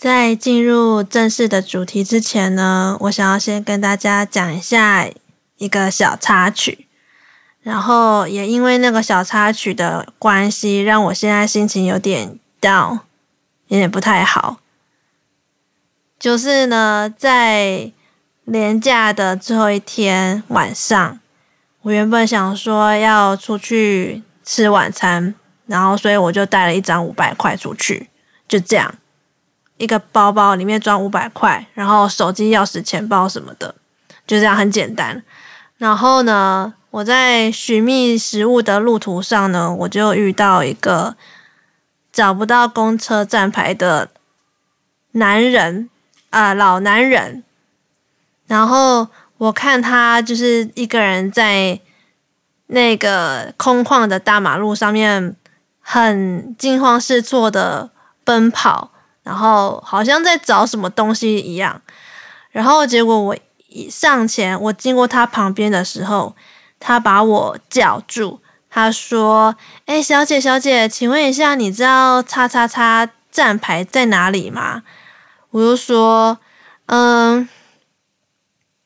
在进入正式的主题之前呢，我想要先跟大家讲一下一个小插曲，然后也因为那个小插曲的关系，让我现在心情有点 down，有点不太好。就是呢，在连假的最后一天晚上，我原本想说要出去吃晚餐，然后所以我就带了一张五百块出去，就这样，一个包包里面装五百块，然后手机、钥匙、钱包什么的，就这样很简单。然后呢，我在寻觅食物的路途上呢，我就遇到一个找不到公车站牌的男人。啊、老男人，然后我看他就是一个人在那个空旷的大马路上面，很惊慌失措的奔跑，然后好像在找什么东西一样。然后结果我一上前，我经过他旁边的时候，他把我叫住，他说：“哎，小姐，小姐，请问一下，你知道叉叉叉站牌在哪里吗？”我就说，嗯，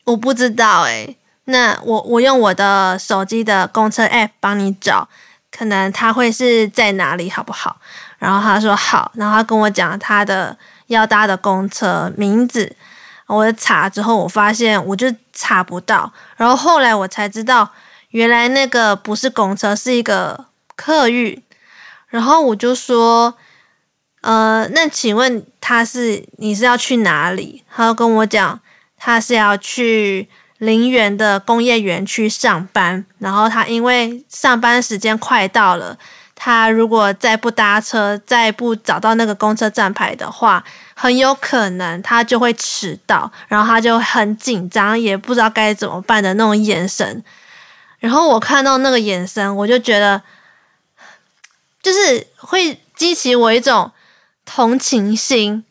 我不知道诶，那我我用我的手机的公车 app 帮你找，可能他会是在哪里，好不好？然后他说好，然后他跟我讲他的要搭的公车名字，我查之后，我发现我就查不到，然后后来我才知道，原来那个不是公车，是一个客运，然后我就说。呃，那请问他是你是要去哪里？他跟我讲，他是要去林园的工业园区上班，然后他因为上班时间快到了，他如果再不搭车，再不找到那个公车站牌的话，很有可能他就会迟到，然后他就很紧张，也不知道该怎么办的那种眼神。然后我看到那个眼神，我就觉得，就是会激起我一种。同情心，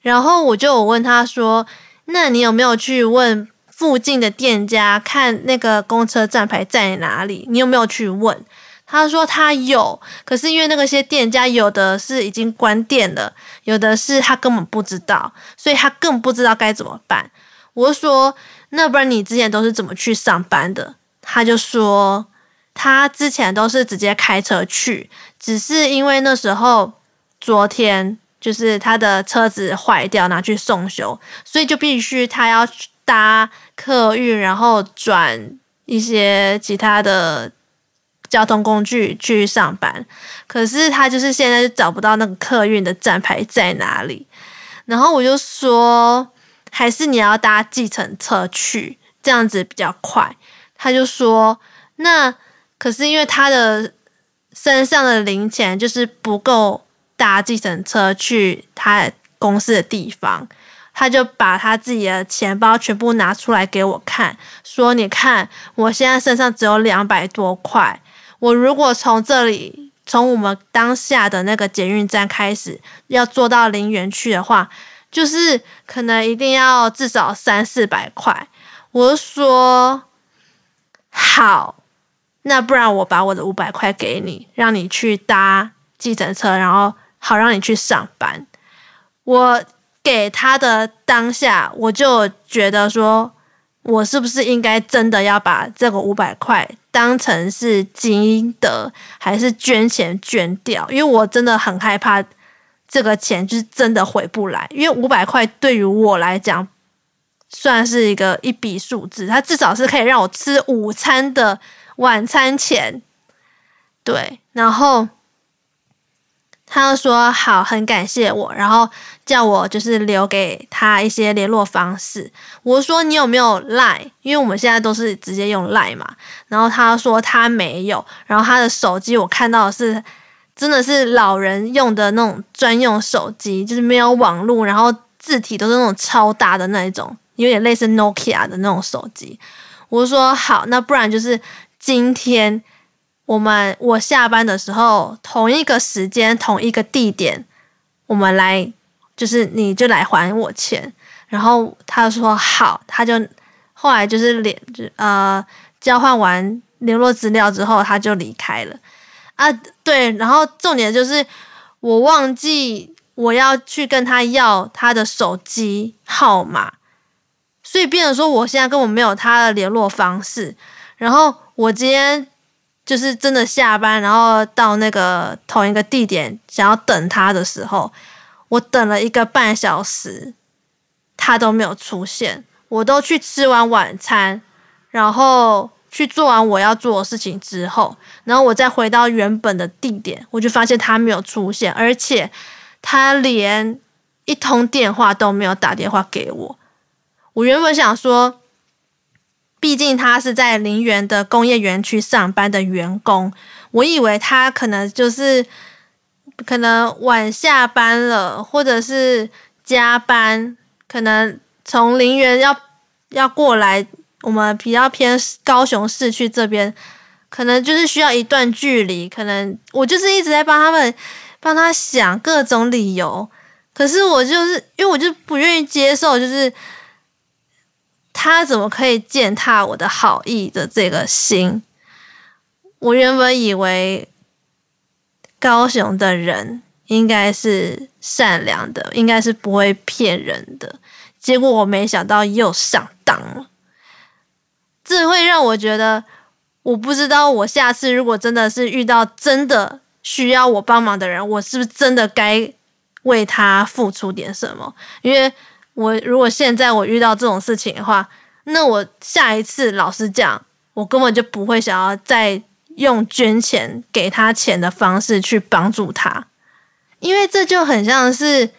然后我就问他说：“那你有没有去问附近的店家，看那个公车站牌在哪里？你有没有去问？”他说他有，可是因为那个些店家有的是已经关店了，有的是他根本不知道，所以他更不知道该怎么办。我说：“那不然你之前都是怎么去上班的？”他就说他之前都是直接开车去，只是因为那时候。昨天就是他的车子坏掉，拿去送修，所以就必须他要搭客运，然后转一些其他的交通工具去上班。可是他就是现在就找不到那个客运的站牌在哪里。然后我就说，还是你要搭计程车去，这样子比较快。他就说，那可是因为他的身上的零钱就是不够。搭计程车去他公司的地方，他就把他自己的钱包全部拿出来给我看，说：“你看，我现在身上只有两百多块。我如果从这里，从我们当下的那个捷运站开始，要坐到陵园去的话，就是可能一定要至少三四百块。”我说：“好，那不然我把我的五百块给你，让你去搭计程车，然后。”好，让你去上班。我给他的当下，我就觉得说，我是不是应该真的要把这个五百块当成是积德，还是捐钱捐掉？因为我真的很害怕这个钱就是真的回不来。因为五百块对于我来讲，算是一个一笔数字，它至少是可以让我吃午餐的晚餐钱。对，然后。他就说好，很感谢我，然后叫我就是留给他一些联络方式。我说你有没有 Line？因为我们现在都是直接用 Line 嘛。然后他说他没有，然后他的手机我看到的是真的是老人用的那种专用手机，就是没有网络，然后字体都是那种超大的那一种，有点类似 Nokia 的那种手机。我说好，那不然就是今天。我们我下班的时候，同一个时间，同一个地点，我们来，就是你就来还我钱。然后他说好，他就后来就是联呃交换完联络资料之后，他就离开了啊。对，然后重点就是我忘记我要去跟他要他的手机号码，所以变成说我现在根本没有他的联络方式。然后我今天就是真的下班，然后到那个同一个地点想要等他的时候，我等了一个半小时，他都没有出现。我都去吃完晚餐，然后去做完我要做的事情之后，然后我再回到原本的地点，我就发现他没有出现，而且。他连一通电话都没有打电话给我。我原本想说，毕竟他是在林园的工业园区上班的员工，我以为他可能就是可能晚下班了，或者是加班，可能从林园要要过来我们比较偏高雄市区这边，可能就是需要一段距离，可能我就是一直在帮他们。帮他想各种理由，可是我就是因为我就不愿意接受，就是他怎么可以践踏我的好意的这个心？我原本以为高雄的人应该是善良的，应该是不会骗人的，结果我没想到又上当了。这会让我觉得，我不知道我下次如果真的是遇到真的。需要我帮忙的人，我是不是真的该为他付出点什么？因为我如果现在我遇到这种事情的话，那我下一次老实讲，我根本就不会想要再用捐钱给他钱的方式去帮助他，因为这就很像是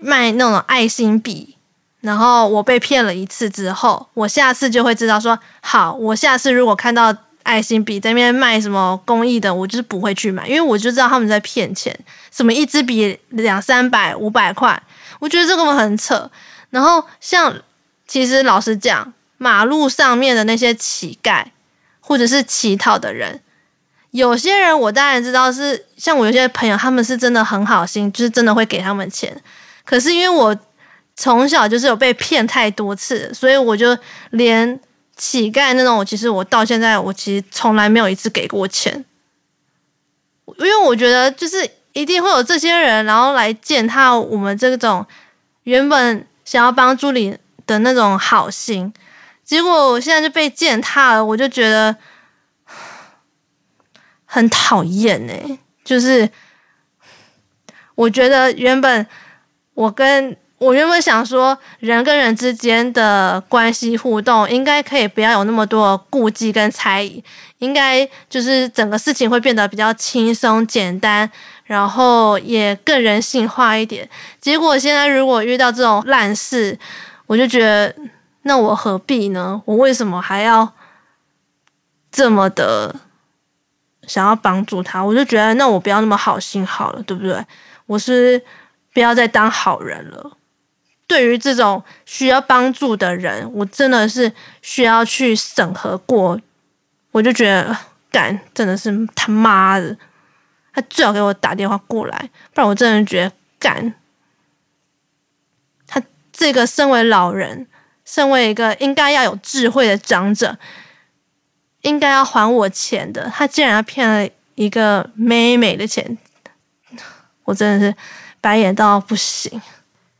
卖那种爱心笔，然后我被骗了一次之后，我下次就会知道说，好，我下次如果看到。爱心笔在那边卖什么公益的，我就是不会去买，因为我就知道他们在骗钱。什么一支笔两三百、五百块，我觉得这个很扯。然后像其实老实讲，马路上面的那些乞丐或者是乞讨的人，有些人我当然知道是像我有些朋友，他们是真的很好心，就是真的会给他们钱。可是因为我从小就是有被骗太多次，所以我就连。乞丐那种，我其实我到现在我其实从来没有一次给过钱，因为我觉得就是一定会有这些人，然后来践踏我们这种原本想要帮助你的那种好心，结果我现在就被践踏了，我就觉得 很讨厌哎，就是我觉得原本我跟。我原本想说，人跟人之间的关系互动应该可以不要有那么多顾忌跟猜疑，应该就是整个事情会变得比较轻松简单，然后也更人性化一点。结果现在如果遇到这种烂事，我就觉得，那我何必呢？我为什么还要这么的想要帮助他？我就觉得，那我不要那么好心好了，对不对？我是不要再当好人了。对于这种需要帮助的人，我真的是需要去审核过。我就觉得干真的是他妈的，他最好给我打电话过来，不然我真的觉得干他这个身为老人，身为一个应该要有智慧的长者，应该要还我钱的，他竟然要骗了一个妹妹的钱，我真的是白眼到不行。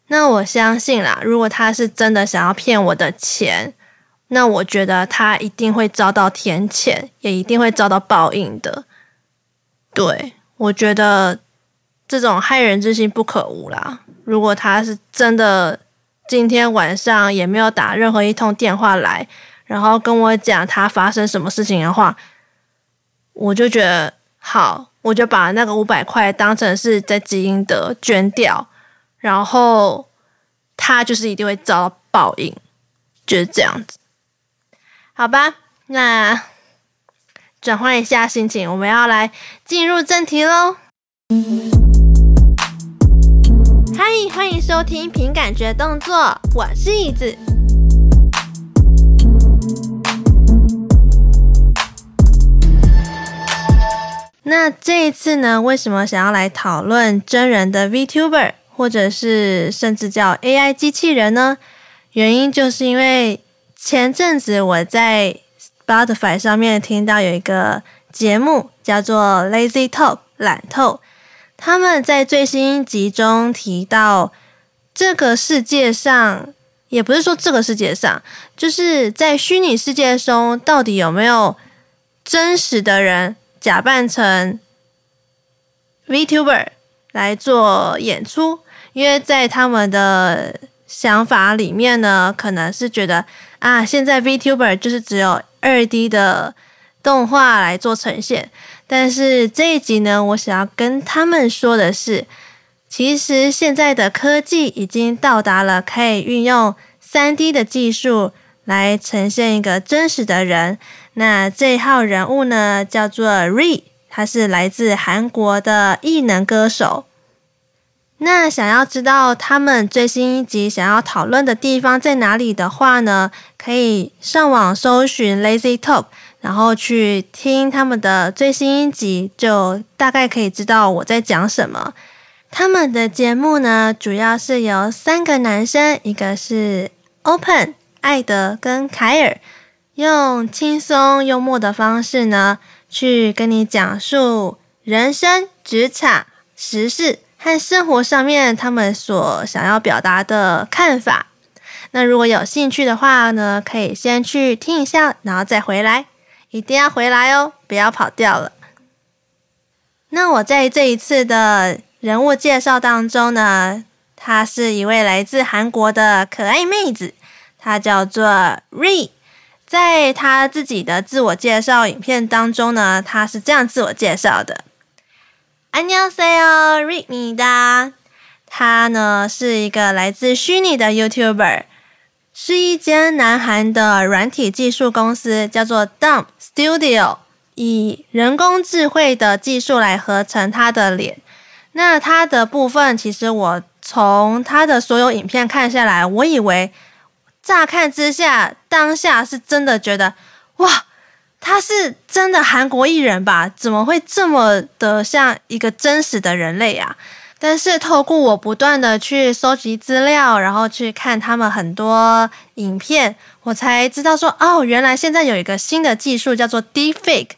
那我相信啦，如果他是真的想要骗我的钱，那我觉得他一定会遭到天谴，也一定会遭到报应的。对，我觉得这种害人之心不可无啦。如果他是真的今天晚上也没有打任何一通电话来，然后跟我讲他发生什么事情的话，我就觉得好，我就把那个五百块当成是在基因的捐掉。然后他就是一定会遭到报应，就是这样子，好吧？那转换一下心情，我们要来进入正题喽。嗨，欢迎收听《凭感觉动作》，我是椅子。那这一次呢，为什么想要来讨论真人的 VTuber？或者是甚至叫 AI 机器人呢？原因就是因为前阵子我在 Spotify 上面听到有一个节目叫做 Lazy Talk 懒透，他们在最新一集中提到，这个世界上，也不是说这个世界上，就是在虚拟世界中，到底有没有真实的人假扮成 VTuber 来做演出？因为在他们的想法里面呢，可能是觉得啊，现在 VTuber 就是只有二 D 的动画来做呈现。但是这一集呢，我想要跟他们说的是，其实现在的科技已经到达了可以运用 3D 的技术来呈现一个真实的人。那这一号人物呢，叫做 Ri，他是来自韩国的艺能歌手。那想要知道他们最新一集想要讨论的地方在哪里的话呢，可以上网搜寻 Lazy Talk。然后去听他们的最新一集，就大概可以知道我在讲什么。他们的节目呢，主要是由三个男生，一个是 Open、艾德跟凯尔，用轻松幽默的方式呢，去跟你讲述人生、职场、时事和生活上面他们所想要表达的看法。那如果有兴趣的话呢，可以先去听一下，然后再回来。一定要回来哦，不要跑掉了。那我在这一次的人物介绍当中呢，她是一位来自韩国的可爱妹子，她叫做 Ri。在她自己的自我介绍影片当中呢，她是这样自我介绍的：안녕하세요 Ri입니다。她呢是一个来自虚拟的 YouTuber。 是一间南韩的软体技术公司，叫做 Dump Studio，以人工智慧的技术来合成他的脸。那他的部分，其实我从他的所有影片看下来，我以为乍看之下，当下是真的觉得，哇，他是真的韩国艺人吧？怎么会这么的像一个真实的人类啊？但是透过我不断的去收集资料，然后去看他们很多影片，我才知道说，哦，原来现在有一个新的技术叫做 Deepfake。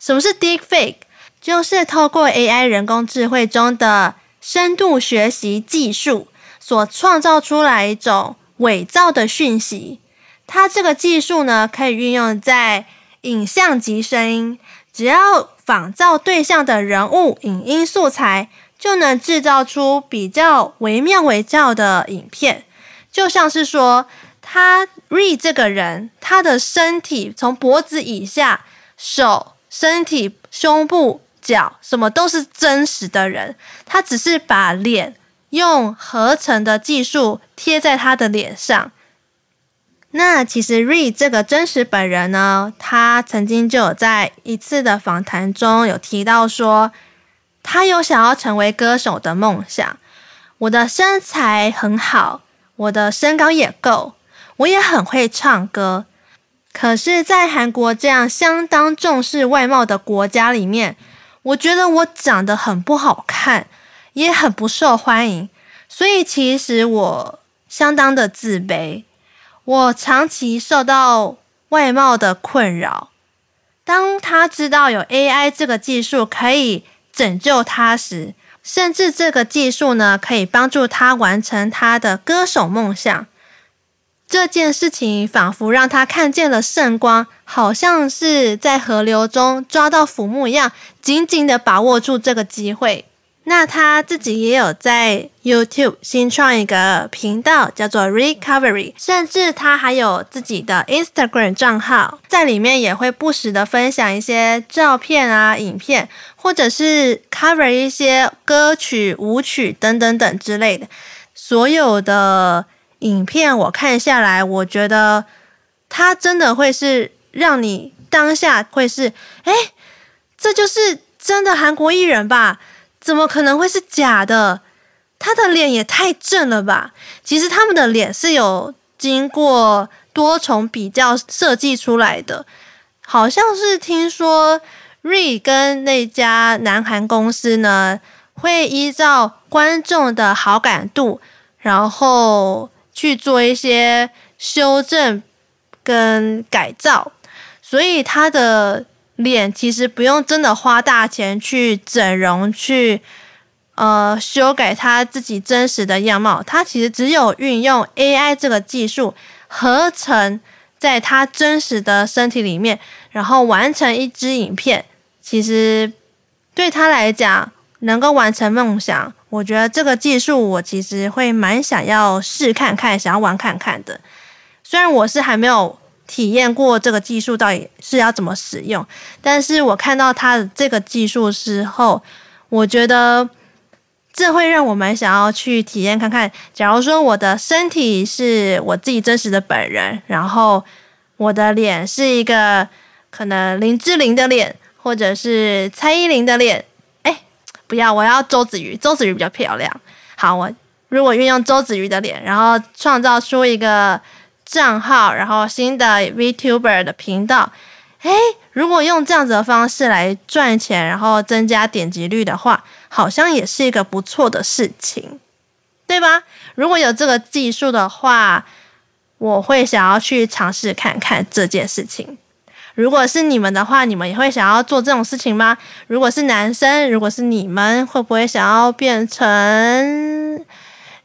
什么是 Deepfake？就是透过 AI 人工智慧中的深度学习技术所创造出来一种伪造的讯息。它这个技术呢，可以运用在影像及声音，只要仿造对象的人物影音素材。就能制造出比较惟妙惟肖的影片，就像是说，他 Re 这个人，他的身体从脖子以下，手、身体、胸部、脚，什么都是真实的人，他只是把脸用合成的技术贴在他的脸上。那其实 Re 这个真实本人呢，他曾经就有在一次的访谈中有提到说。他有想要成为歌手的梦想。我的身材很好，我的身高也够，我也很会唱歌。可是，在韩国这样相当重视外貌的国家里面，我觉得我长得很不好看，也很不受欢迎。所以，其实我相当的自卑。我长期受到外貌的困扰。当他知道有 AI 这个技术可以。拯救他时，甚至这个技术呢，可以帮助他完成他的歌手梦想。这件事情仿佛让他看见了圣光，好像是在河流中抓到浮木一样，紧紧的把握住这个机会。那他自己也有在 YouTube 新创一个频道，叫做 Recovery，甚至他还有自己的 Instagram 账号，在里面也会不时的分享一些照片啊、影片，或者是 cover 一些歌曲、舞曲等等等之类的。所有的影片我看下来，我觉得他真的会是让你当下会是，哎，这就是真的韩国艺人吧？怎么可能会是假的？他的脸也太正了吧！其实他们的脸是有经过多重比较设计出来的，好像是听说瑞跟那家南韩公司呢，会依照观众的好感度，然后去做一些修正跟改造，所以他的。脸其实不用真的花大钱去整容，去呃修改他自己真实的样貌，他其实只有运用 AI 这个技术合成在他真实的身体里面，然后完成一支影片。其实对他来讲，能够完成梦想，我觉得这个技术我其实会蛮想要试看看，想要玩看看的。虽然我是还没有体验过这个技术到底是要怎么使用，但是我看到他的这个技术之后，我觉得这会让我蛮想要去体验看看。假如说我的身体是我自己真实的本人，然后我的脸是一个可能林志玲的脸，或者是蔡依林的脸。不要，我要周子瑜，周子瑜比较漂亮。好，我如果运用周子瑜的脸，然后创造出一个账号，然后新的 VTuber 的频道，诶，如果用这样子的方式来赚钱，然后增加点击率的话，好像也是一个不错的事情，对吧？如果有这个技术的话，我会想要去尝试看看这件事情。如果是你们的话，你们也会想要做这种事情吗？如果是男生，如果是你们，会不会想要变成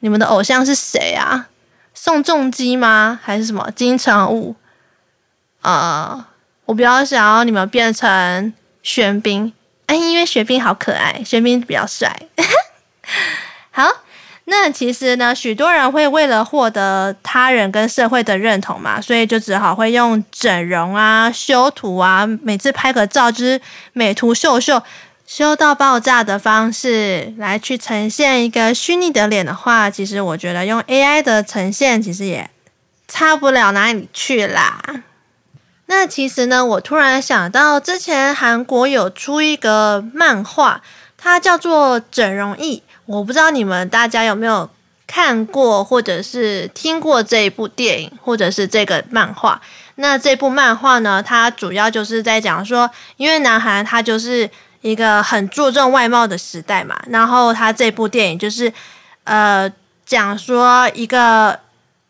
你们的偶像是谁啊？宋仲基吗？还是什么金城武？呃，我比较想要你们变成玄彬，哎，因为玄彬好可爱，玄彬比较帅。好。那其实呢，许多人会为了获得他人跟社会的认同嘛，所以就只好会用整容啊、修图啊，每次拍个照就是美图秀秀，修到爆炸的方式来去呈现一个虚拟的脸的话，其实我觉得用 AI 的呈现其实也差不了哪里去啦。那其实呢，我突然想到，之前韩国有出一个漫画，它叫做《整容液》。我不知道你们大家有没有看过或者是听过这一部电影，或者是这个漫画。那这部漫画呢，它主要就是在讲说，因为南韩它就是一个很注重外貌的时代嘛，然后他这部电影就是呃讲说一个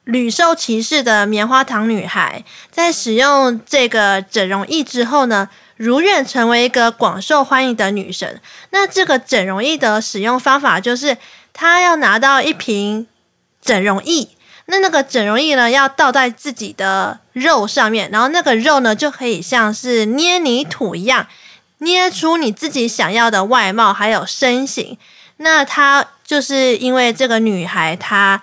屡受歧视的棉花糖女孩，在使用这个整容液之后呢，如愿成为一个广受欢迎的女神。那这个整容液的使用方法就是，她要拿到一瓶整容液，那那个整容液呢，要倒在自己的肉上面，然后那个肉呢，就可以像是捏泥土一样，捏出你自己想要的外貌还有身形。那她就是因为这个女孩，她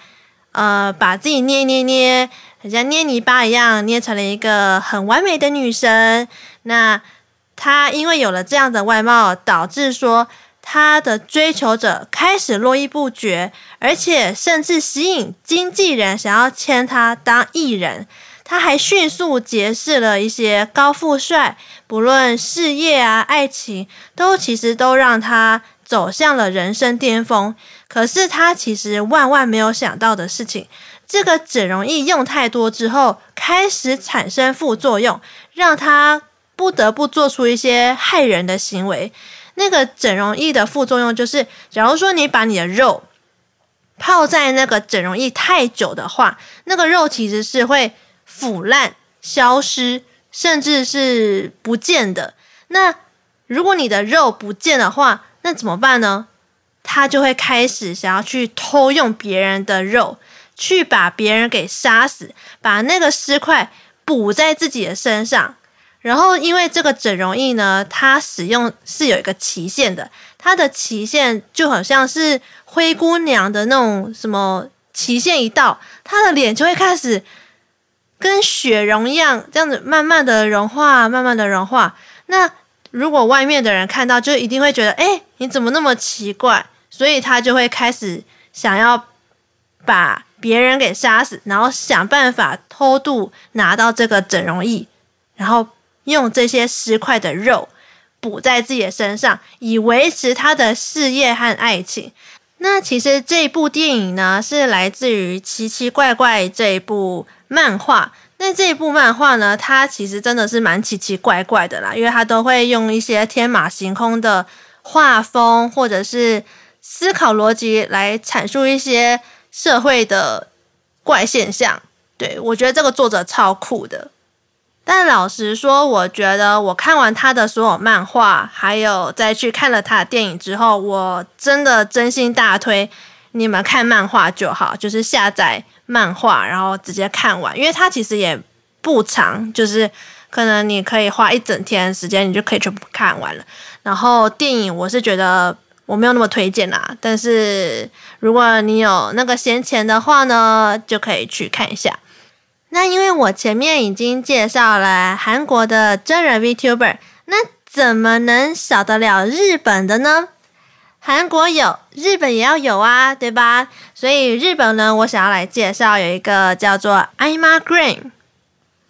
呃把自己捏捏捏，很像捏泥巴一样，捏成了一个很完美的女神。那他因为有了这样的外貌，导致说他的追求者开始络绎不绝，而且甚至吸引经纪人想要签他当艺人。他还迅速结识了一些高富帅，不论事业啊、爱情，都其实都让他走向了人生巅峰。可是他其实万万没有想到的事情，这个整容液用太多之后，开始产生副作用，让他。不得不做出一些害人的行为。那个整容液的副作用就是，假如说你把你的肉泡在那个整容液太久的话，那个肉其实是会腐烂、消失，甚至是不见的。那如果你的肉不见的话，那怎么办呢？他就会开始想要去偷用别人的肉，去把别人给杀死，把那个尸块补在自己的身上。然后，因为这个整容液呢，它使用是有一个期限的，它的期限就好像是灰姑娘的那种什么期限一到，她的脸就会开始跟雪融一样，这样子慢慢的融化，慢慢的融化。那如果外面的人看到，就一定会觉得，哎，你怎么那么奇怪？所以他就会开始想要把别人给杀死，然后想办法偷渡拿到这个整容液，然后。用这些尸块的肉补在自己的身上，以维持他的事业和爱情。那其实这部电影呢，是来自于《奇奇怪怪》这一部漫画。那这一部漫画呢，它其实真的是蛮奇奇怪怪的啦，因为它都会用一些天马行空的画风，或者是思考逻辑来阐述一些社会的怪现象。对，我觉得这个作者超酷的。但老实说，我觉得我看完他的所有漫画，还有再去看了他的电影之后，我真的真心大推你们看漫画就好，就是下载漫画，然后直接看完，因为它其实也不长，就是可能你可以花一整天时间，你就可以全部看完了。然后电影我是觉得我没有那么推荐啦，但是如果你有那个闲钱的话呢，就可以去看一下。那因为我前面已经介绍了韩国的真人 VTuber，那怎么能少得了日本的呢？韩国有，日本也要有啊，对吧？所以日本呢，我想要来介绍有一个叫做 Ima Green。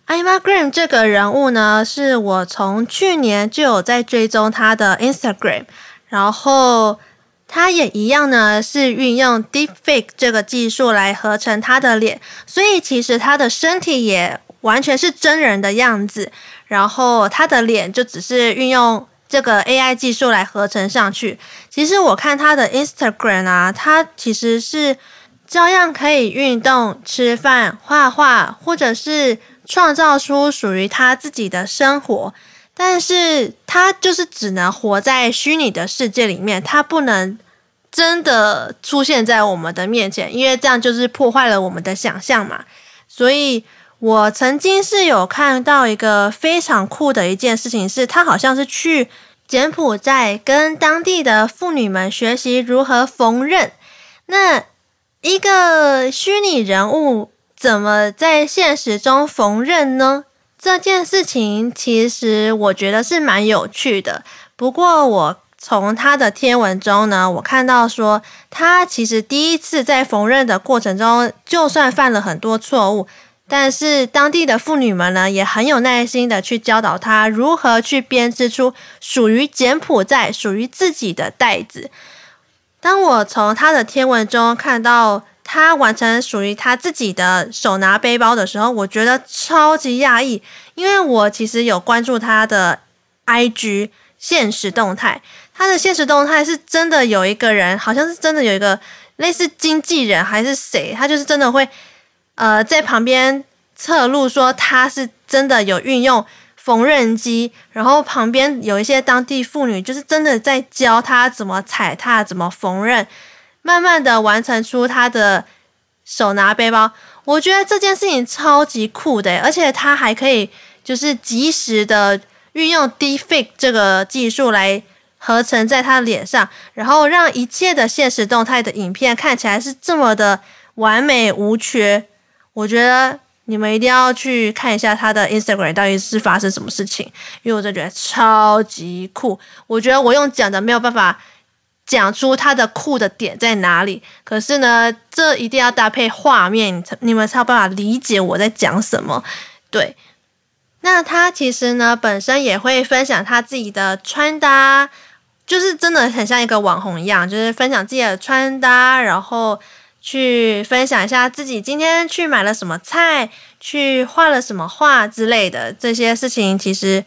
Ima Green 这个人物呢，是我从去年就有在追踪他的 Instagram，然后。他也一样呢，是运用 Deepfake 这个技术来合成他的脸，所以其实他的身体也完全是真人的样子，然后他的脸就只是运用这个 AI 技术来合成上去。其实我看他的 Instagram 啊，他其实是照样可以运动、吃饭、画画，或者是创造出属于他自己的生活。但是他就是只能活在虚拟的世界里面，他不能真的出现在我们的面前，因为这样就是破坏了我们的想象嘛。所以我曾经是有看到一个非常酷的一件事情，是他好像是去柬埔寨跟当地的妇女们学习如何缝纫。那一个虚拟人物怎么在现实中缝纫呢？这件事情其实我觉得是蛮有趣的，不过我从他的贴文中呢，我看到说他其实第一次在缝纫的过程中，就算犯了很多错误，但是当地的妇女们呢也很有耐心的去教导他如何去编织出属于柬埔寨、属于自己的袋子。当我从他的贴文中看到。他完成属于他自己的手拿背包的时候，我觉得超级讶异，因为我其实有关注他的 IG 现实动态，他的现实动态是真的有一个人，好像是真的有一个类似经纪人还是谁，他就是真的会呃在旁边侧录说他是真的有运用缝纫机，然后旁边有一些当地妇女就是真的在教他怎么踩踏、怎么缝纫。慢慢的完成出他的手拿背包，我觉得这件事情超级酷的，而且他还可以就是及时的运用 Deepfake 这个技术来合成在他脸上，然后让一切的现实动态的影片看起来是这么的完美无缺。我觉得你们一定要去看一下他的 Instagram 到底是发生什么事情，因为我真的觉得超级酷。我觉得我用讲的没有办法。讲出他的酷的点在哪里？可是呢，这一定要搭配画面，你们才有办法理解我在讲什么。对，那他其实呢，本身也会分享他自己的穿搭，就是真的很像一个网红一样，就是分享自己的穿搭，然后去分享一下自己今天去买了什么菜，去画了什么画之类的这些事情，其实。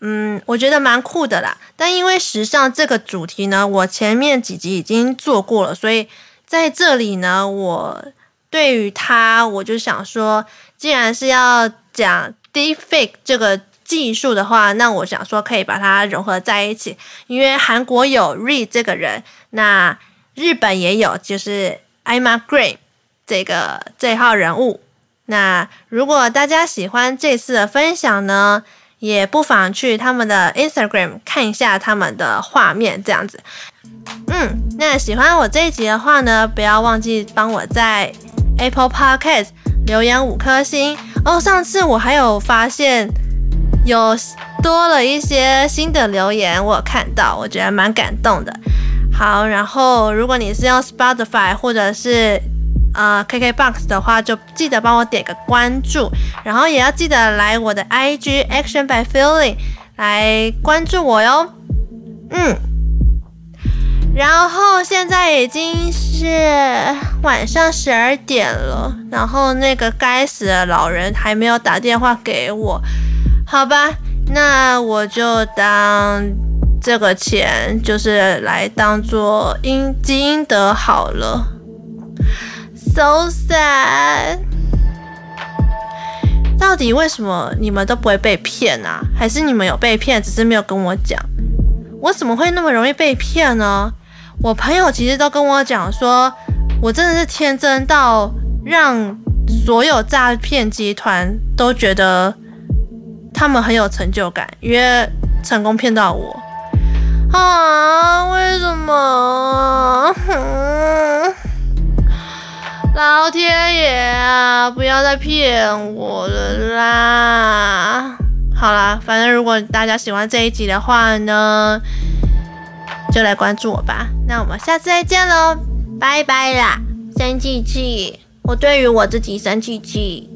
嗯，我觉得蛮酷的啦。但因为时尚这个主题呢，我前面几集已经做过了，所以在这里呢，我对于他，我就想说，既然是要讲 Deepfake 这个技术的话，那我想说可以把它融合在一起。因为韩国有 Ri 这个人，那日本也有，就是 Ima Green 这个这号人物。那如果大家喜欢这次的分享呢，也不妨去他们的 Instagram 看一下他们的画面，这样子。嗯，那喜欢我这一集的话呢，不要忘记帮我在 Apple Podcast 留言五颗星哦。上次我还有发现有多了一些新的留言，我看到，我觉得蛮感动的。好，然后如果你是用 Spotify 或者是呃，KKBOX 的话，就记得帮我点个关注，然后也要记得来我的 IG Action by Feeling 来关注我哟。嗯，然后现在已经是晚上十二点了，然后那个该死的老人还没有打电话给我，好吧，那我就当这个钱就是来当做应积阴德好了。So sad。到底为什么你们都不会被骗啊？还是你们有被骗，只是没有跟我讲？我怎么会那么容易被骗呢？我朋友其实都跟我讲说，我真的是天真到让所有诈骗集团都觉得他们很有成就感，因为成功骗到我。啊，为什么？老天爷啊！不要再骗我了啦！好啦，反正如果大家喜欢这一集的话呢，就来关注我吧。那我们下次再见喽，拜拜啦！生气气，我对于我自己生气气。